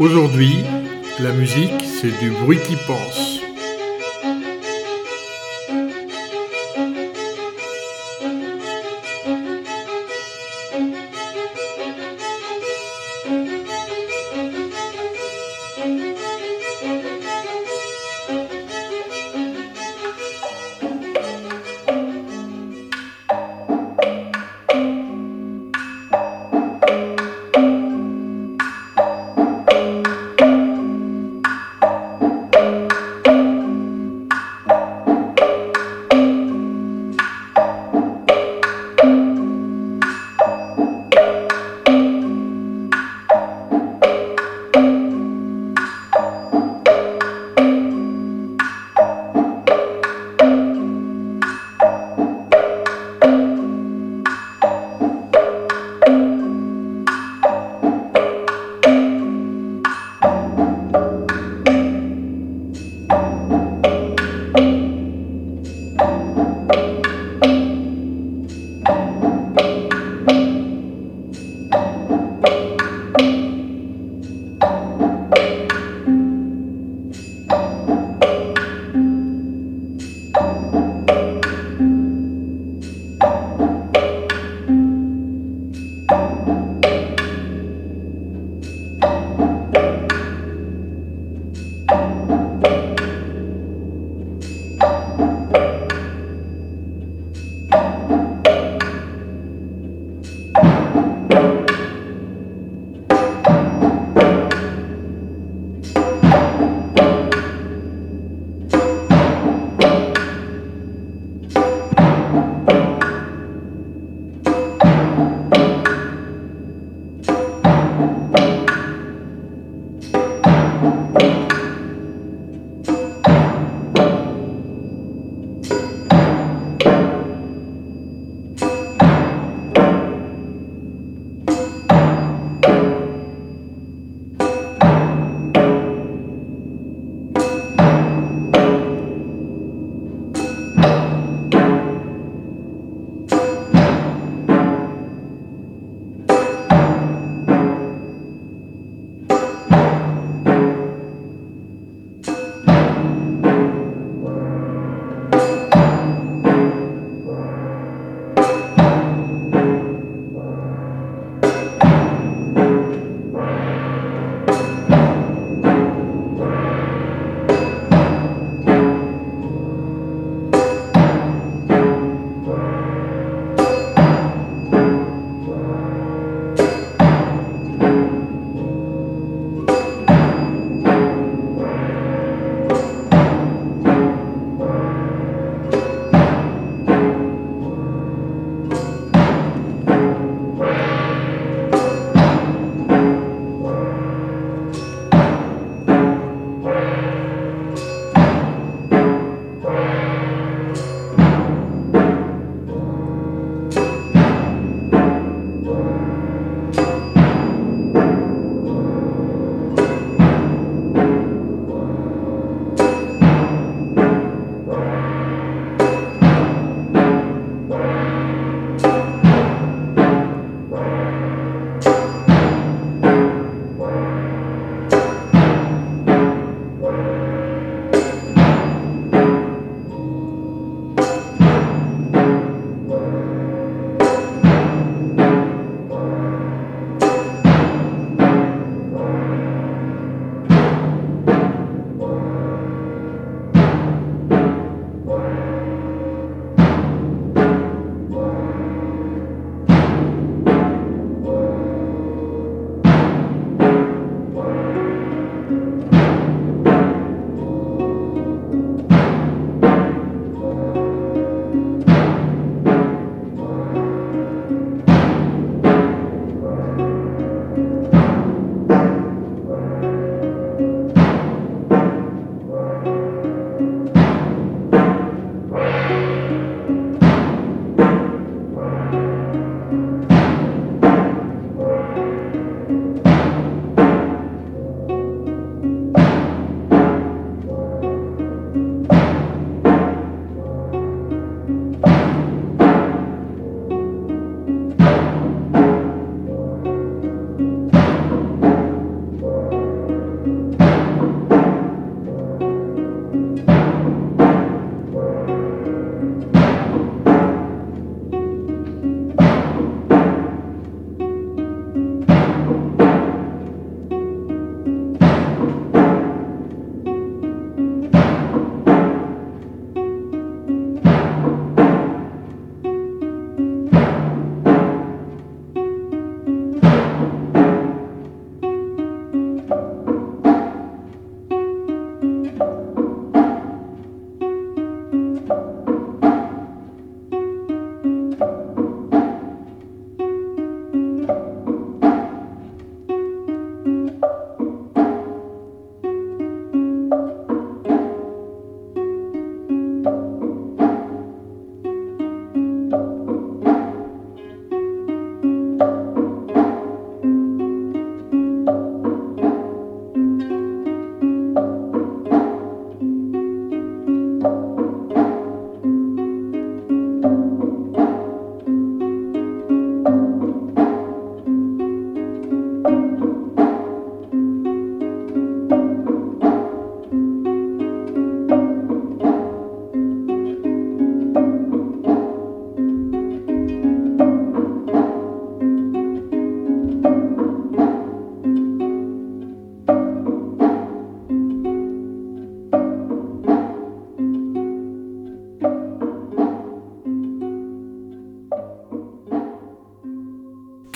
Aujourd'hui, la musique, c'est du bruit qui pense.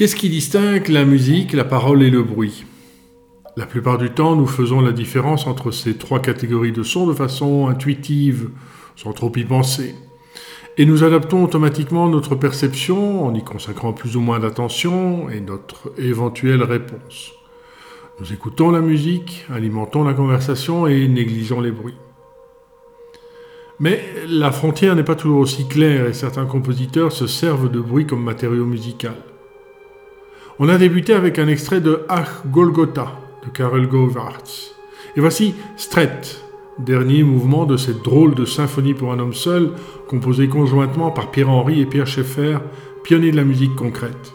Qu'est-ce qui distingue la musique, la parole et le bruit? La plupart du temps, nous faisons la différence entre ces trois catégories de sons de façon intuitive, sans trop y penser. Et nous adaptons automatiquement notre perception en y consacrant plus ou moins d'attention et notre éventuelle réponse. Nous écoutons la musique, alimentons la conversation et négligeons les bruits. Mais la frontière n'est pas toujours aussi claire et certains compositeurs se servent de bruit comme matériau musical. On a débuté avec un extrait de Ach Golgotha de Karel Govaerts. Et voici Stret, dernier mouvement de cette drôle de symphonie pour un homme seul, composée conjointement par Pierre-Henri et Pierre Schaeffer, pionniers de la musique concrète.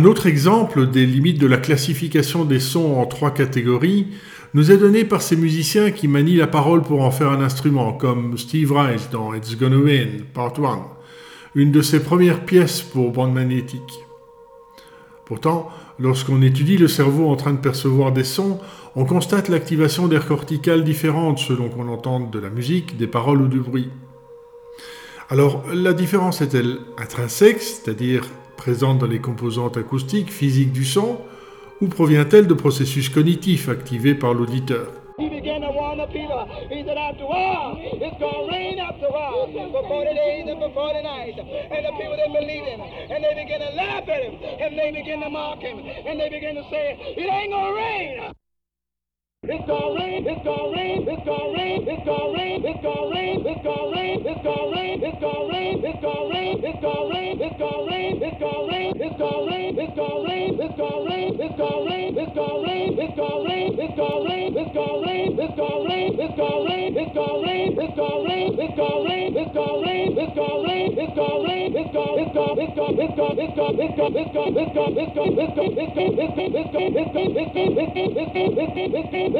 Un autre exemple des limites de la classification des sons en trois catégories nous est donné par ces musiciens qui manient la parole pour en faire un instrument, comme Steve Rice dans It's Gonna Win, Part 1, une de ses premières pièces pour bande magnétique. Pourtant, lorsqu'on étudie le cerveau en train de percevoir des sons, on constate l'activation d'aires corticales différentes selon qu'on entende de la musique, des paroles ou du bruit. Alors, la différence est-elle intrinsèque, c'est-à-dire présente dans les composantes acoustiques, physiques du son, ou provient-elle de processus cognitifs activés par l'auditeur? He began to warn the people. He said, after a while, it's going to rain after a while. For 40 days and for 40 nights. And the people didn't believe him. And they began to laugh at him. And they began to mock him. And they began to say, it ain't going to rain. It's gonna rain, it's gonna rain, it's gonna rain, it's gonna rain, it's gonna rain, it's gonna rain, it's gonna rain, it's gonna rain, it's gonna rain, it's gonna rain, it's gonna rain, it's gonna rain, it's gonna rain, it's gonna rain, it's gonna rain, it's gonna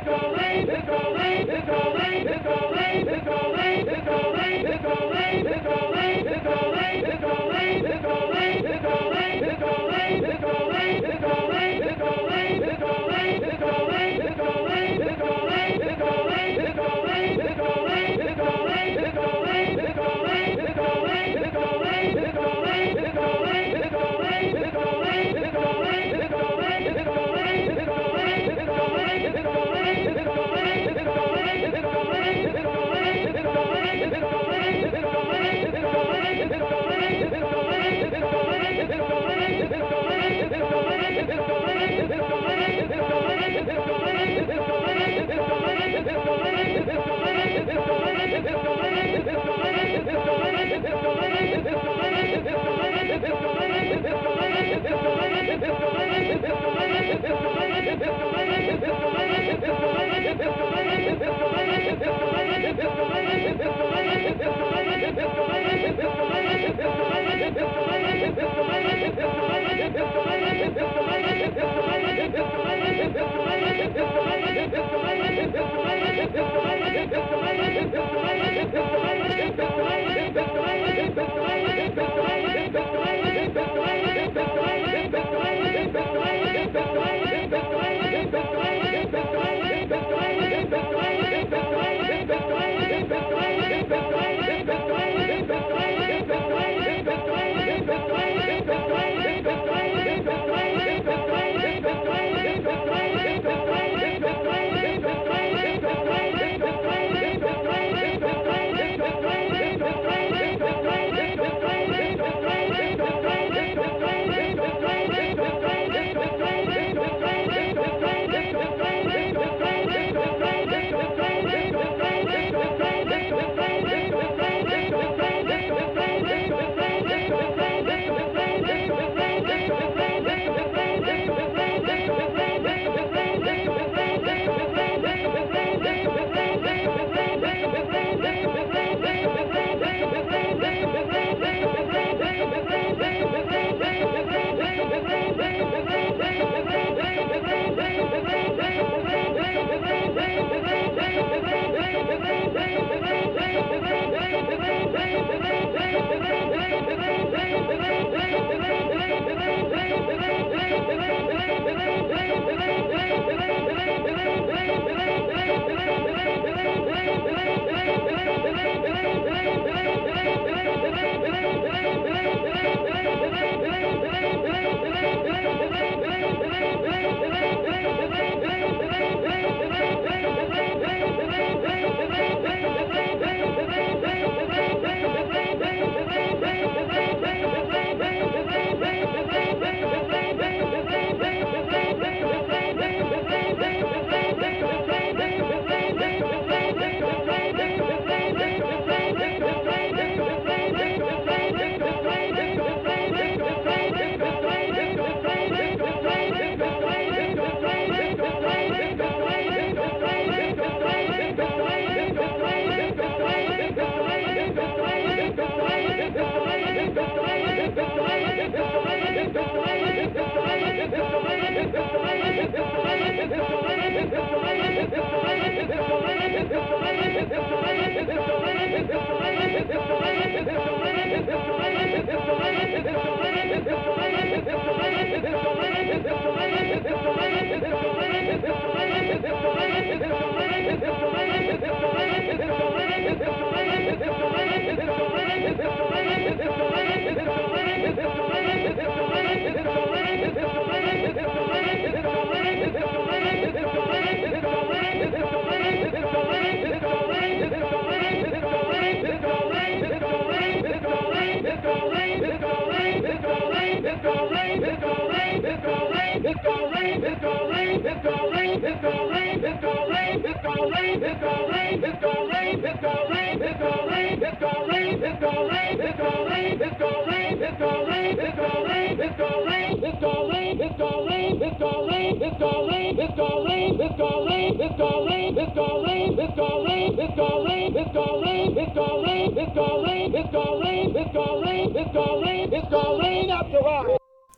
It's gonna rain, it's gonna rain, it's gonna rain, it's gonna rain, it's gonna rain, it's gonna rain.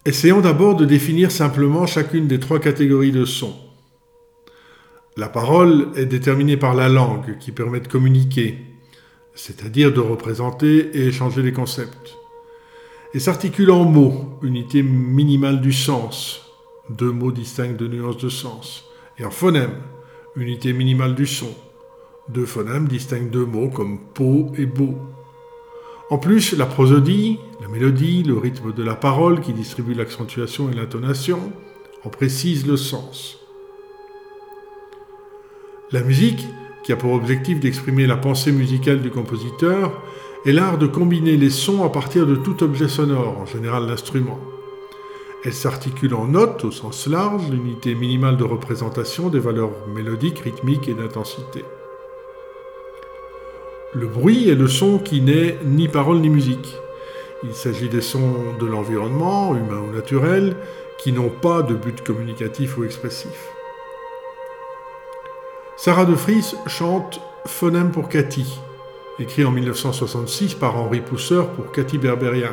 Essayons d'abord de définir simplement chacune des trois catégories de sons. La parole est déterminée par la langue qui permet de communiquer, c'est-à-dire de représenter et échanger des concepts. Et s'articule en mots, unité minimale du sens, deux mots distincts de nuances de sens, et en phonème, unité minimale du son, deux phonèmes distincts de mots comme peau et beau. En plus, la prosodie, la mélodie, le rythme de la parole qui distribue l'accentuation et l'intonation en précise le sens. La musique, qui a pour objectif d'exprimer la pensée musicale du compositeur, est l'art de combiner les sons à partir de tout objet sonore, en général l'instrument. Elle s'articule en notes au sens large, l'unité minimale de représentation des valeurs mélodiques, rythmiques et d'intensité. Le bruit est le son qui n'est ni parole ni musique. Il s'agit des sons de l'environnement, humain ou naturel, qui n'ont pas de but communicatif ou expressif. Sarah de Vries chante Phonème pour Cathy, écrit en 1966 par Henri Pousseur pour Cathy Berberian.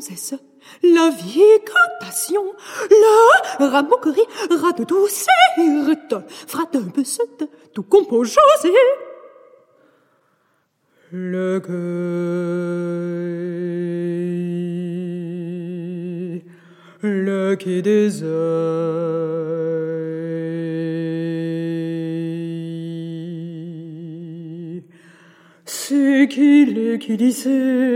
Cesse. La vicantation, la ramoquerie, rat de doucette, fratebesette, tout composé. Le gueuil, le quai des c'est qu'il est qui disait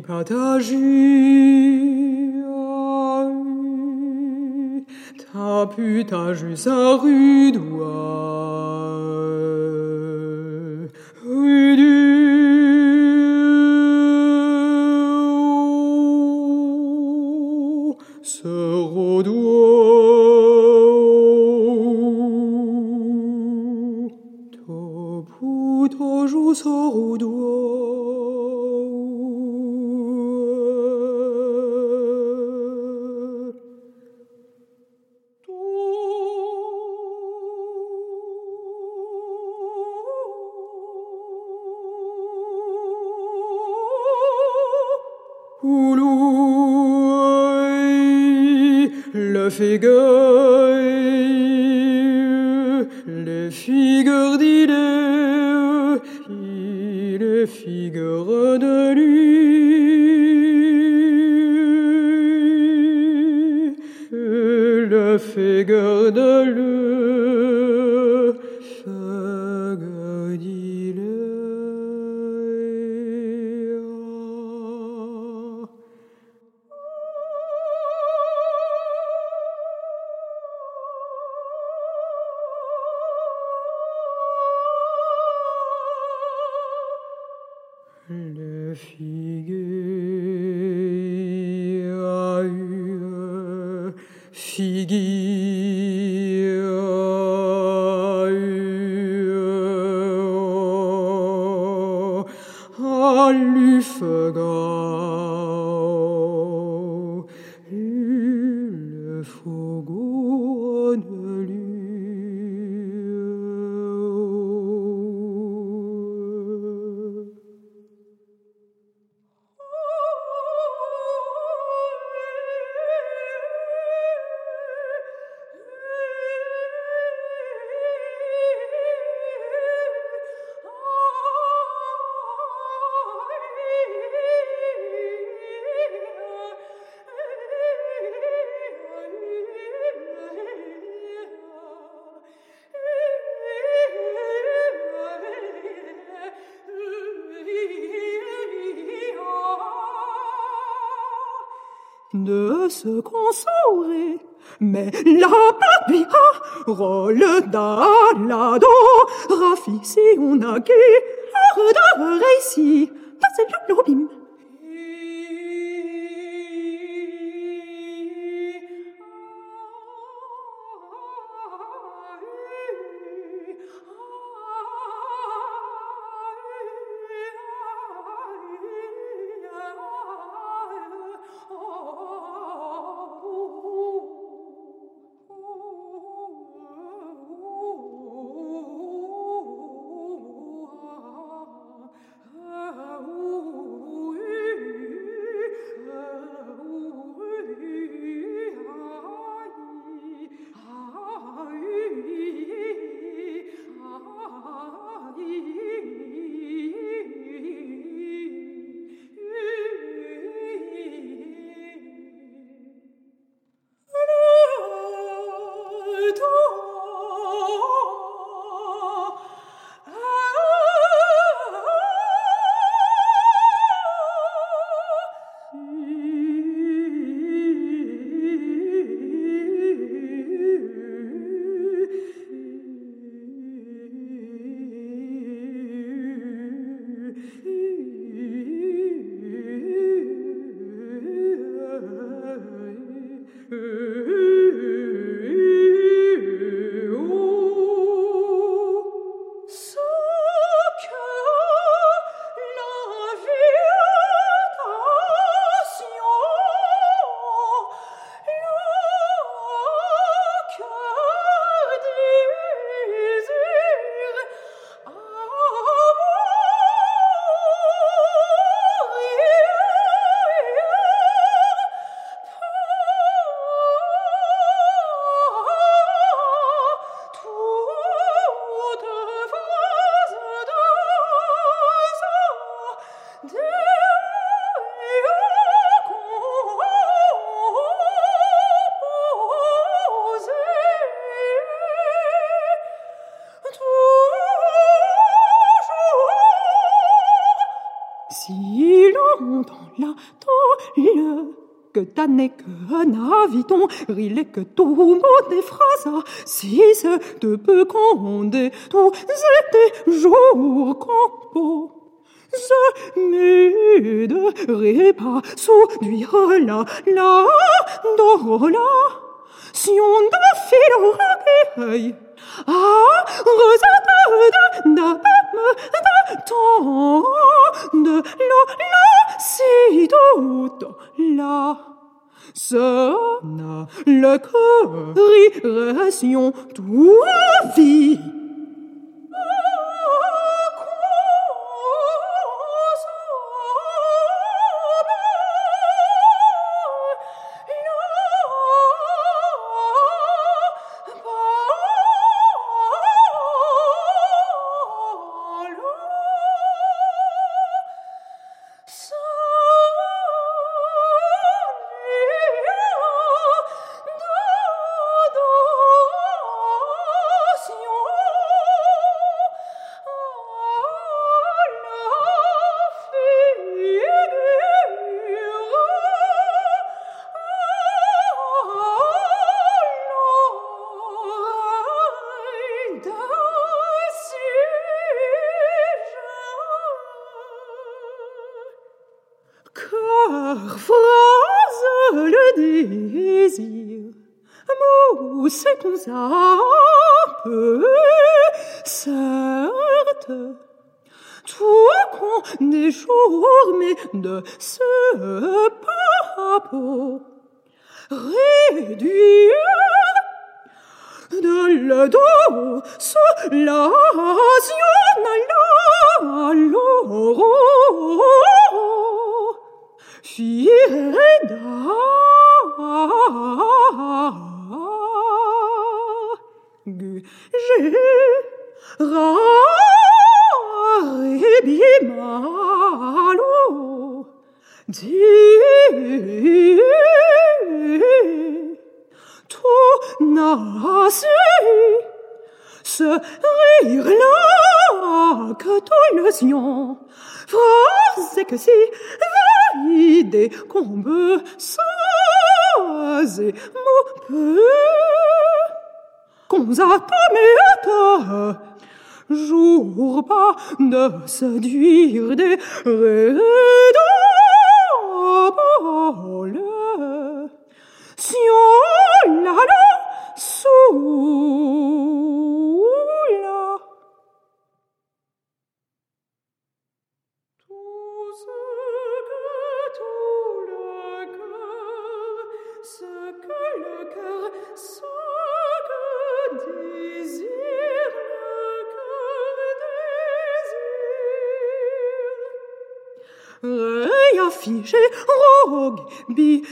partager ta putage sa rude de figure. Rôle d'alado, Rafi si on a qui, de récit, passez le lobim. N'est que naviton, rile que tout mot des phrases, si c'est de peu condé, tous étaient jours compo. Je m'aiderai pas souduire la, la, la, si on de fil. Ah, rosette de, de, de, temps, de, la, la, si tout, la. Sonna le corriration tua vie. Ce qu'on est jour, mais de ce pas réduire de le Gu Ra Malo Di Tu n'as ce rire-là que tout le sien phrase que si valide qu'on me et mon peu attend jour pas de séduire des si on la sous cœur Œil affiché, rogue, bi,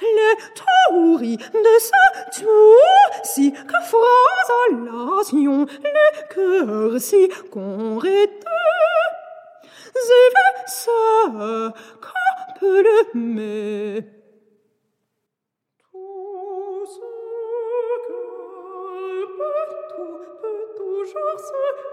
les tauris de ce tout si que phrase les cœurs si qu'on j'ai ça qu'on peut le mettre tout ce que peut tout peut toujours ce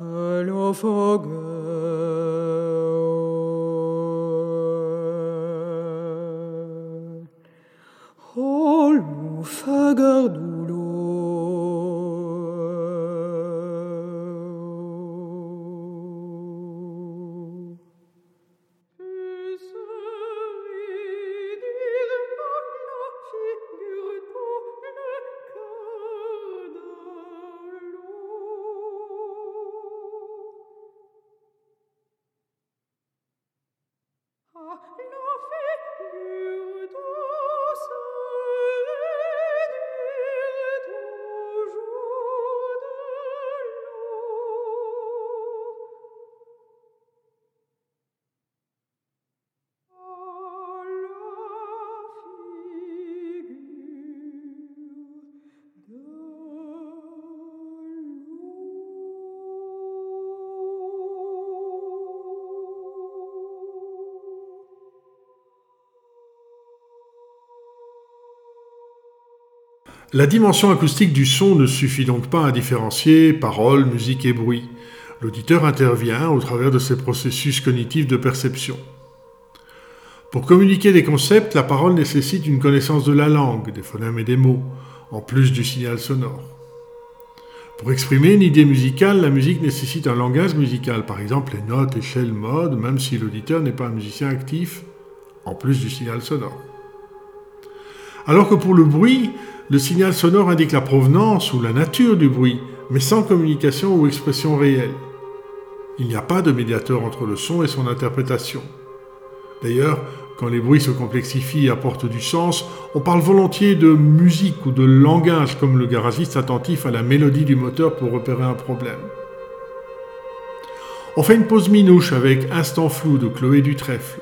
que le La dimension acoustique du son ne suffit donc pas à différencier paroles, musique et bruit. L'auditeur intervient au travers de ces processus cognitifs de perception. Pour communiquer des concepts, la parole nécessite une connaissance de la langue, des phonèmes et des mots, en plus du signal sonore. Pour exprimer une idée musicale, la musique nécessite un langage musical, par exemple les notes, échelles, modes, même si l'auditeur n'est pas un musicien actif, en plus du signal sonore. Alors que pour le bruit, le signal sonore indique la provenance ou la nature du bruit, mais sans communication ou expression réelle. Il n'y a pas de médiateur entre le son et son interprétation. D'ailleurs, quand les bruits se complexifient et apportent du sens, on parle volontiers de musique ou de langage comme le garagiste attentif à la mélodie du moteur pour repérer un problème. On fait une pause minouche avec Instant flou de Chloé Dutrèfle.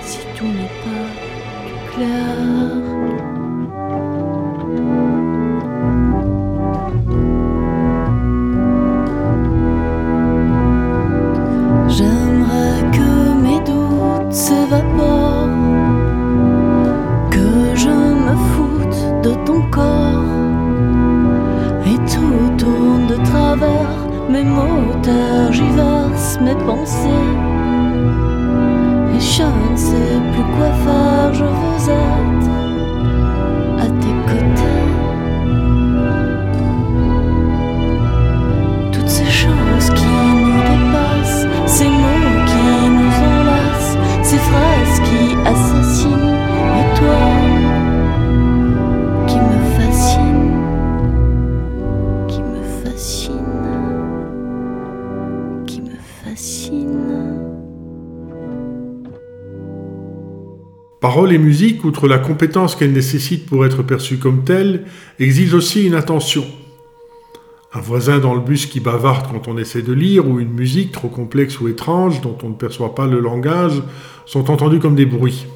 si tout n'est pas plus clair. J'aimerais que mes doutes s'évaporent, que je me foute de ton corps et tout tourne de travers mes mots tergiversent mes pensées je ne sais plus quoi faire. Paroles et musique, outre la compétence qu'elles nécessitent pour être perçues comme telles, exigent aussi une attention. Un voisin dans le bus qui bavarde quand on essaie de lire, ou une musique trop complexe ou étrange dont on ne perçoit pas le langage, sont entendus comme des bruits.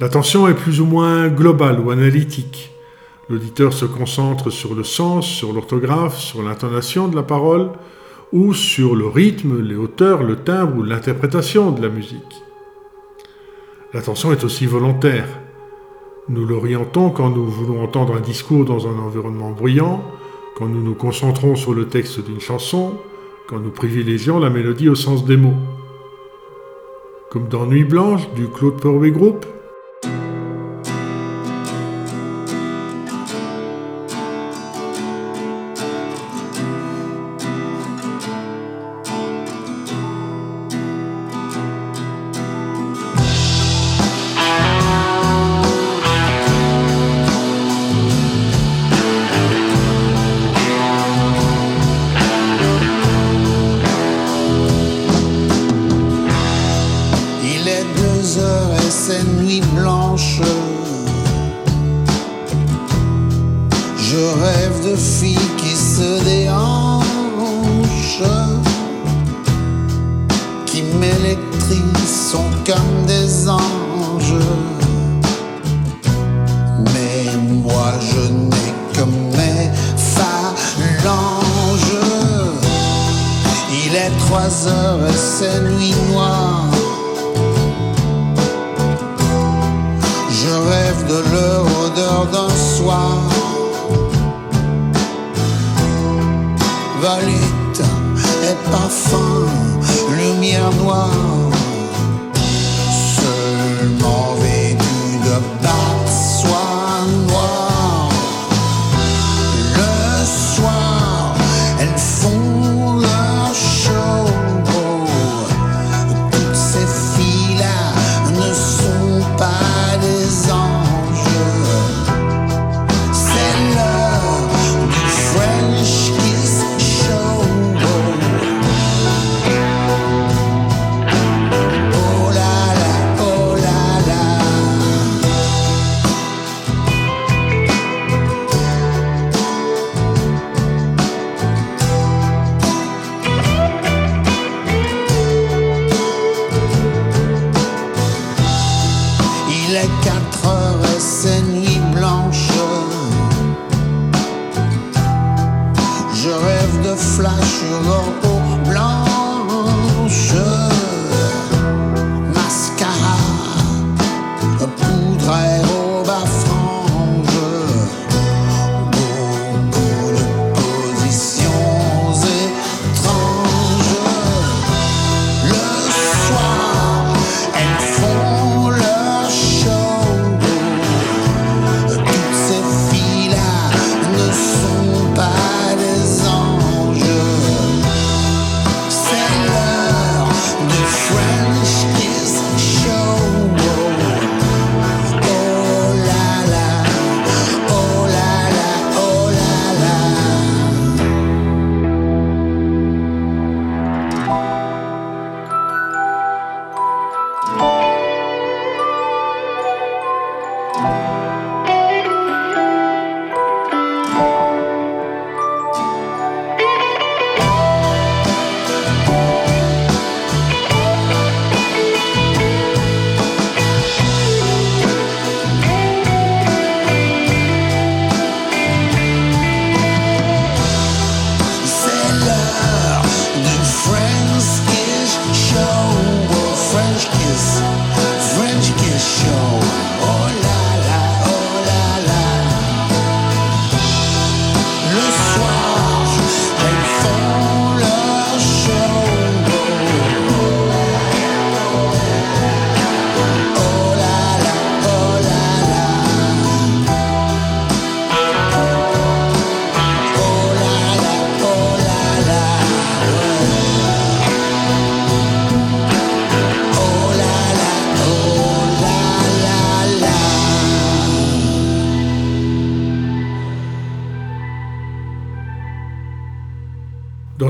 L'attention est plus ou moins globale ou analytique. L'auditeur se concentre sur le sens, sur l'orthographe, sur l'intonation de la parole, ou sur le rythme, les hauteurs, le timbre ou l'interprétation de la musique. L'attention est aussi volontaire. Nous l'orientons quand nous voulons entendre un discours dans un environnement bruyant, quand nous nous concentrons sur le texte d'une chanson, quand nous privilégions la mélodie au sens des mots. Comme dans Nuit Blanche du Claude Perway Group,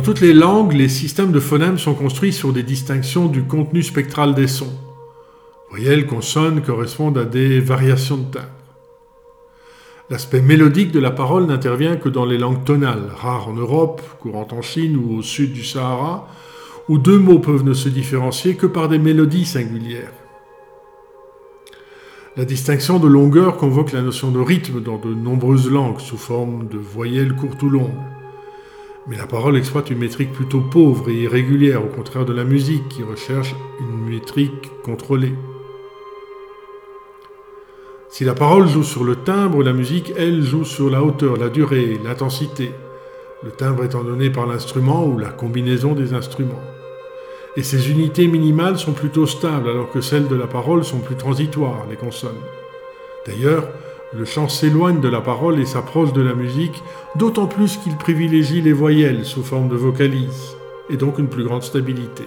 toutes les langues, les systèmes de phonèmes sont construits sur des distinctions du contenu spectral des sons. Voyelles, consonnes correspondent à des variations de timbre. L'aspect mélodique de la parole n'intervient que dans les langues tonales, rares en Europe, courantes en Chine ou au sud du Sahara, où deux mots peuvent ne se différencier que par des mélodies singulières. La distinction de longueur convoque la notion de rythme dans de nombreuses langues sous forme de voyelles courtes ou longues. Mais la parole exploite une métrique plutôt pauvre et irrégulière, au contraire de la musique qui recherche une métrique contrôlée. Si la parole joue sur le timbre, la musique, elle, joue sur la hauteur, la durée, l'intensité, le timbre étant donné par l'instrument ou la combinaison des instruments. Et ces unités minimales sont plutôt stables, alors que celles de la parole sont plus transitoires, les consonnes. D'ailleurs, le chant s'éloigne de la parole et s'approche de la musique, d'autant plus qu'il privilégie les voyelles sous forme de vocalises, et donc une plus grande stabilité.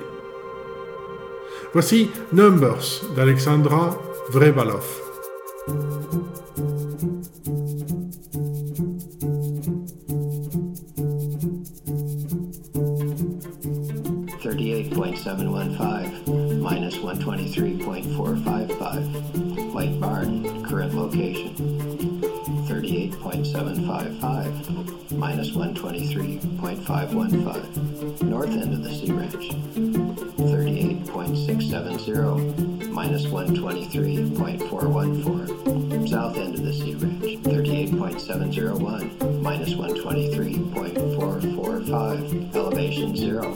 Voici Numbers d'Alexandra Vrebalov. Thirty-eight point seven one five 123.455, White Barn, current location. 38.755, minus 123.515, north end of the Sea Ranch. 38.670, minus 123.414, south end of the Sea Ranch. 38.701, minus 123.445, elevation 0,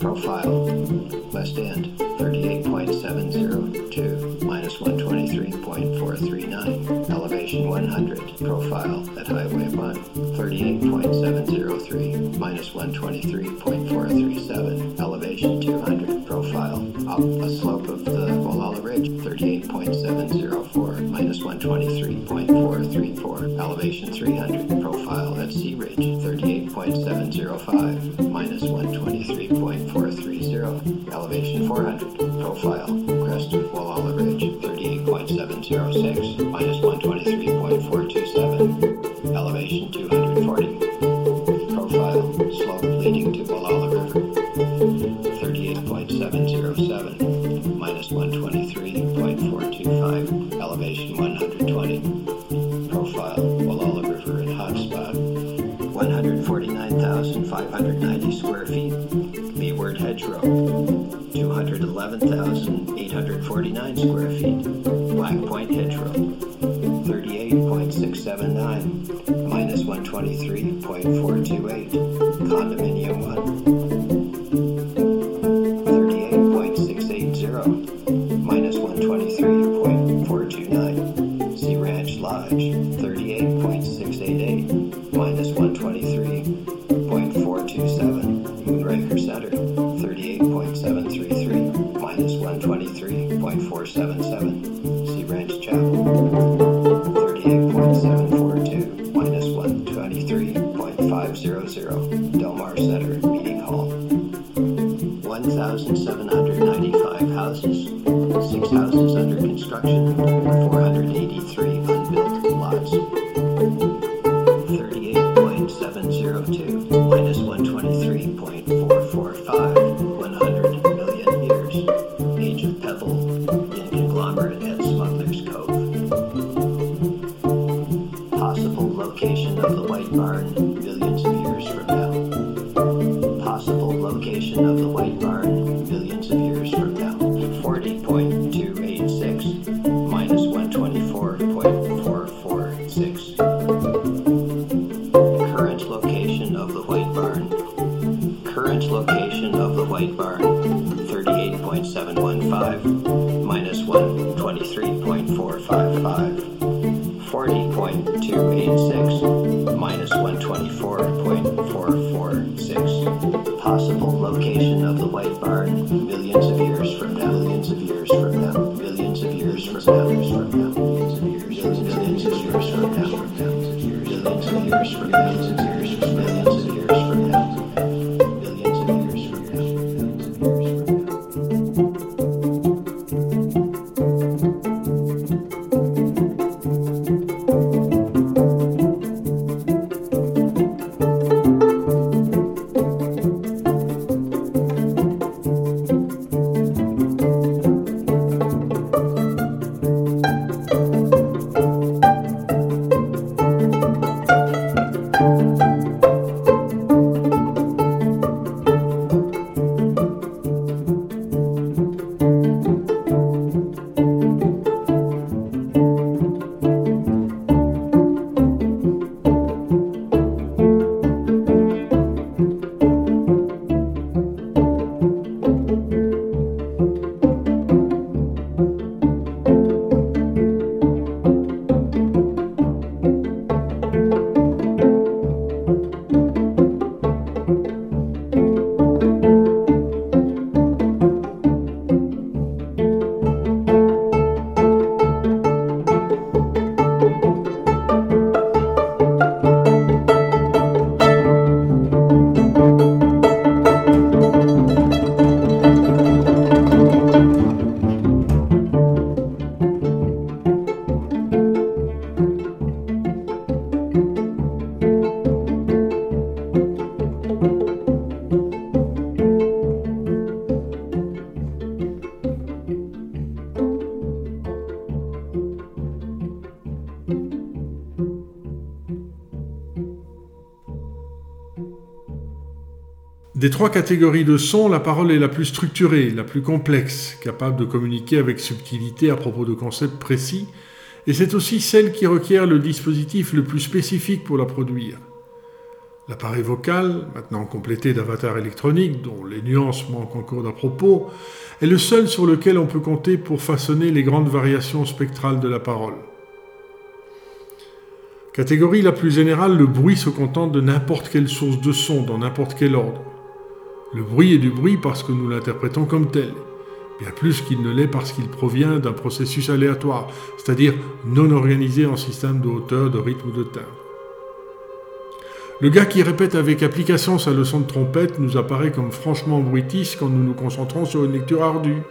profile, west end. 38.702 minus 123.439, elevation 100, profile at highway 1, 38.703 minus 123.437, elevation Station 200 profile up a slope of the Walala Ridge, 38.704 minus 123.434, elevation 300 profile at Sea Ridge, 38.705 minus 123.430, elevation 400 profile crest of Walala Ridge, 38.706 minus 123.427. Courtney Leeward Hedgerow, 211,849 square feet, Black Point Hedgerow, 38.679, minus 123.428, condominium. Three point five zero zero, Delmar Center Meeting Hall. 1,700. Trois catégories de sons, la parole est la plus structurée, la plus complexe, capable de communiquer avec subtilité à propos de concepts précis, et c'est aussi celle qui requiert le dispositif le plus spécifique pour la produire. L'appareil vocal, maintenant complété d'avatars électroniques dont les nuances manquent encore d'à propos, est le seul sur lequel on peut compter pour façonner les grandes variations spectrales de la parole. Catégorie la plus générale, le bruit se contente de n'importe quelle source de son, dans n'importe quel ordre. Le bruit est du bruit parce que nous l'interprétons comme tel, bien plus qu'il ne l'est parce qu'il provient d'un processus aléatoire, c'est-à-dire non organisé en système de hauteur, de rythme ou de timbre. Le gars qui répète avec application sa leçon de trompette nous apparaît comme franchement bruitis quand nous nous concentrons sur une lecture ardue.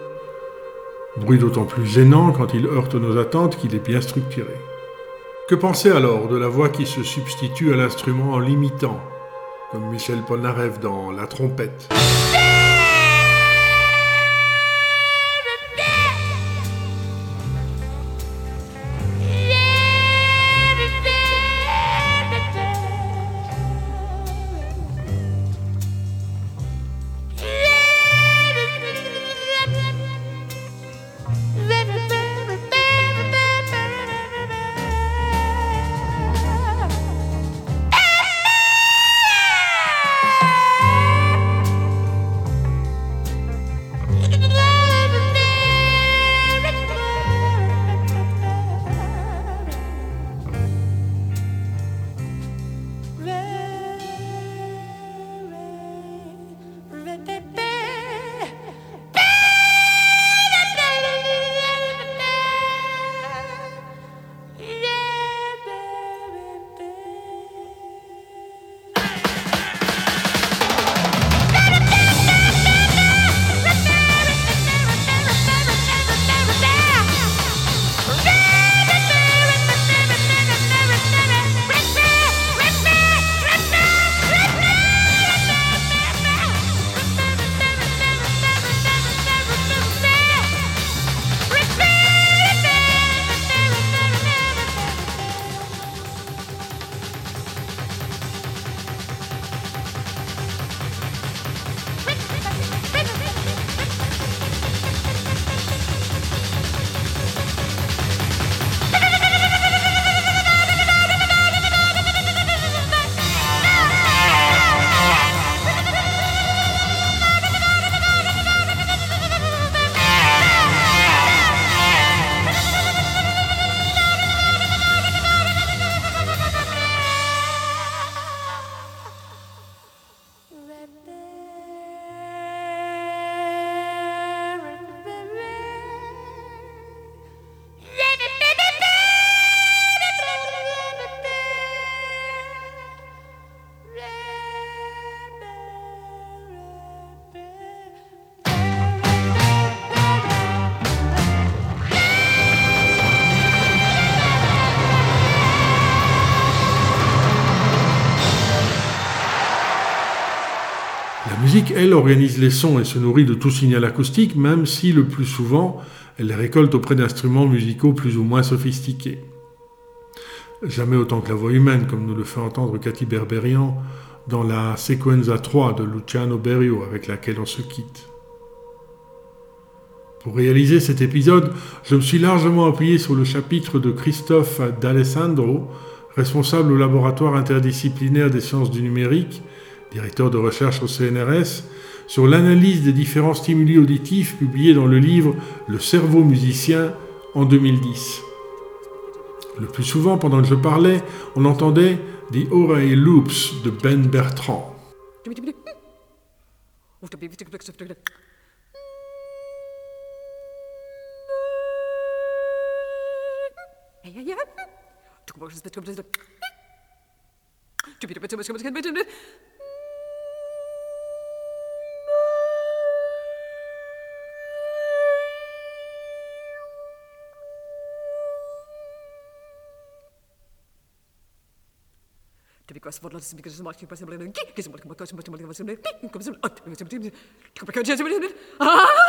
Bruit d'autant plus gênant quand il heurte nos attentes qu'il est bien structuré. Que penser alors de la voix qui se substitue à l'instrument en l'imitant, comme Michel Polnareff dans La trompette elle, organise les sons et se nourrit de tout signal acoustique, même si le plus souvent, elle les récolte auprès d'instruments musicaux plus ou moins sophistiqués. Jamais autant que la voix humaine, comme nous le fait entendre Cathy Berberian dans la Sequenza 3 de Luciano Berio, avec laquelle on se quitte. Pour réaliser cet épisode, je me suis largement appuyé sur le chapitre de Christophe D'Alessandro, responsable au laboratoire interdisciplinaire des sciences du numérique, directeur de recherche au CNRS, sur l'analyse des différents stimuli auditifs publié dans le livre Le cerveau musicien en 2010. Le plus souvent, pendant que je parlais, on entendait The Oreille Loops de Ben Bertrand. Ah!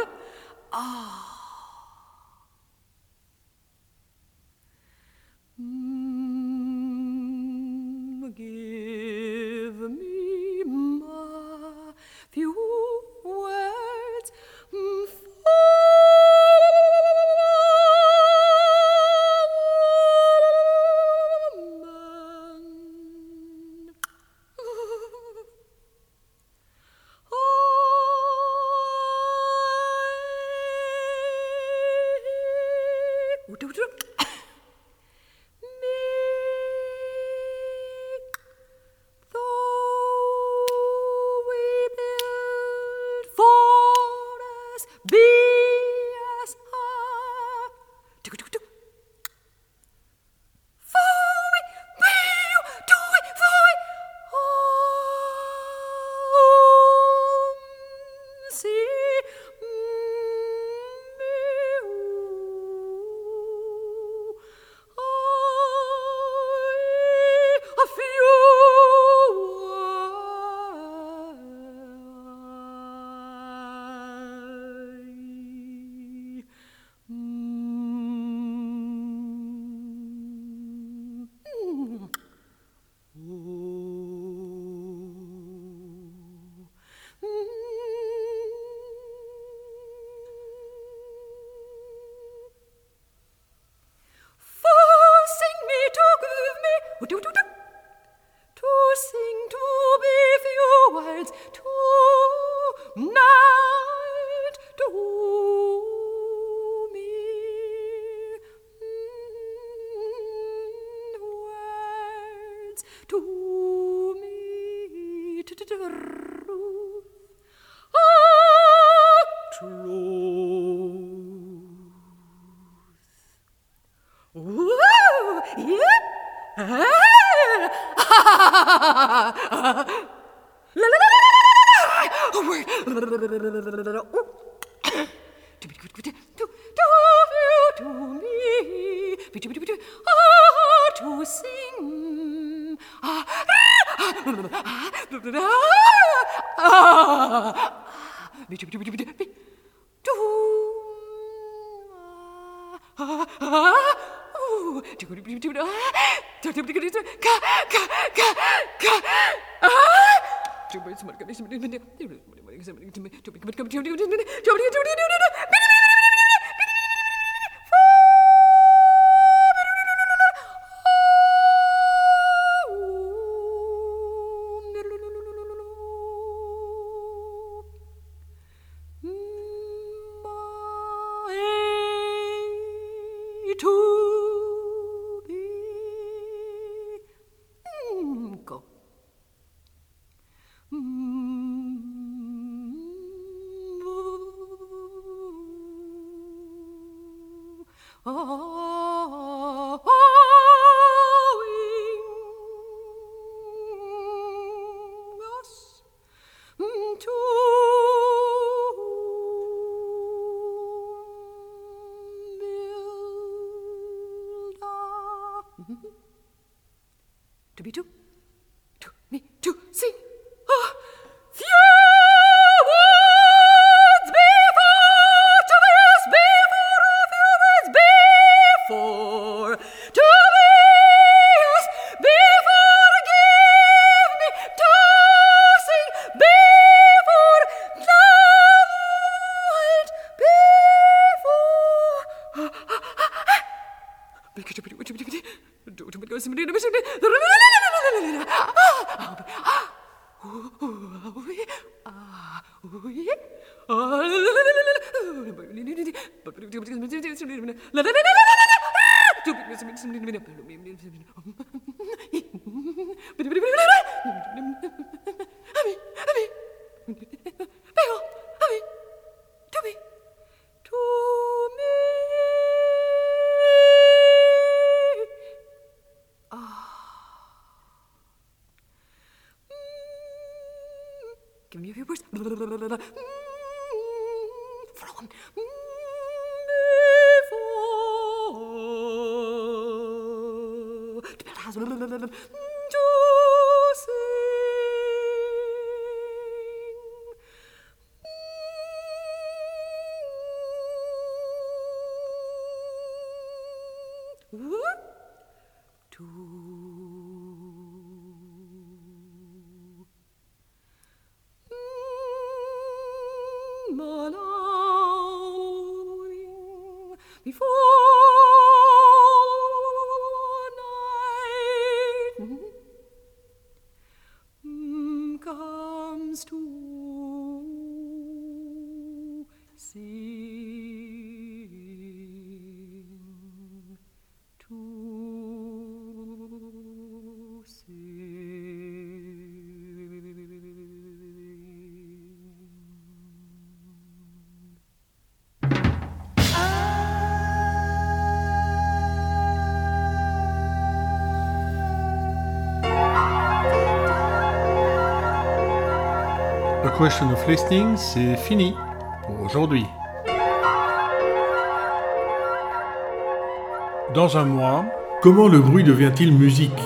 casa. Question of Listening, c'est fini pour aujourd'hui. Dans un mois, comment le bruit devient-il musique?